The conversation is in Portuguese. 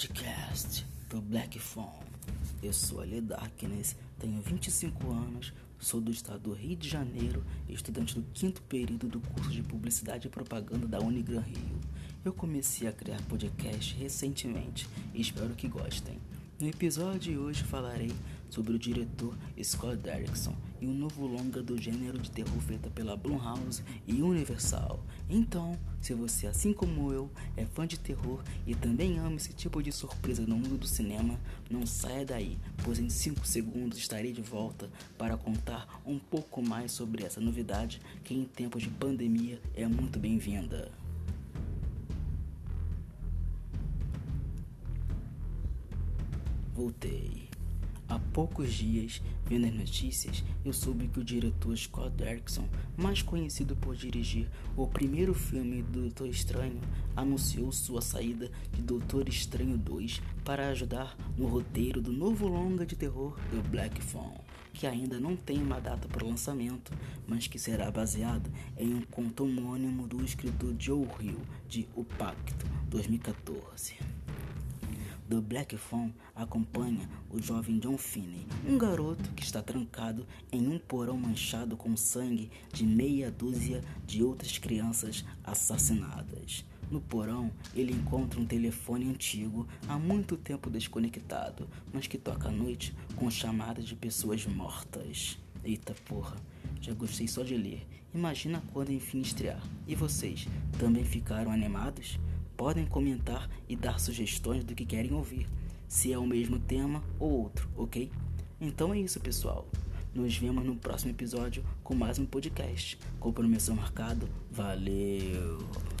podcast do Black Phone. Eu sou Ale Darkness, tenho 25 anos, sou do estado do Rio de Janeiro e estudante do quinto período do curso de Publicidade e Propaganda da Unigran Rio. Eu comecei a criar podcast recentemente e espero que gostem. No episódio de hoje falarei sobre o diretor Scott Derrickson e o novo longa do gênero de terror feita pela Blumhouse e Universal. Então, se você, assim como eu, é fã de terror e também ama esse tipo de surpresa no mundo do cinema, não saia daí, pois em 5 segundos estarei de volta para contar um pouco mais sobre essa novidade que em tempos de pandemia é muito bem-vinda. Voltei. Há poucos dias, vendo as notícias, eu soube que o diretor Scott Derrickson, mais conhecido por dirigir o primeiro filme do Doutor Estranho, anunciou sua saída de Doutor Estranho 2 para ajudar no roteiro do novo longa de terror The Black Phone, que ainda não tem uma data para lançamento, mas que será baseado em um conto homônimo do escritor Joe Hill de O Pacto, 2014. The Black Phone acompanha o jovem John Finney, um garoto que está trancado em um porão manchado com sangue de meia dúzia de outras crianças assassinadas. No porão, ele encontra um telefone antigo, há muito tempo desconectado, mas que toca à noite com chamadas de pessoas mortas. Eita porra, já gostei só de ler. Imagina quando enfim estrear. E vocês, também ficaram animados? Podem comentar e dar sugestões do que querem ouvir, se é o mesmo tema ou outro, ok? Então é isso, pessoal. Nos vemos no próximo episódio com mais um podcast. Compromisso marcado. Valeu!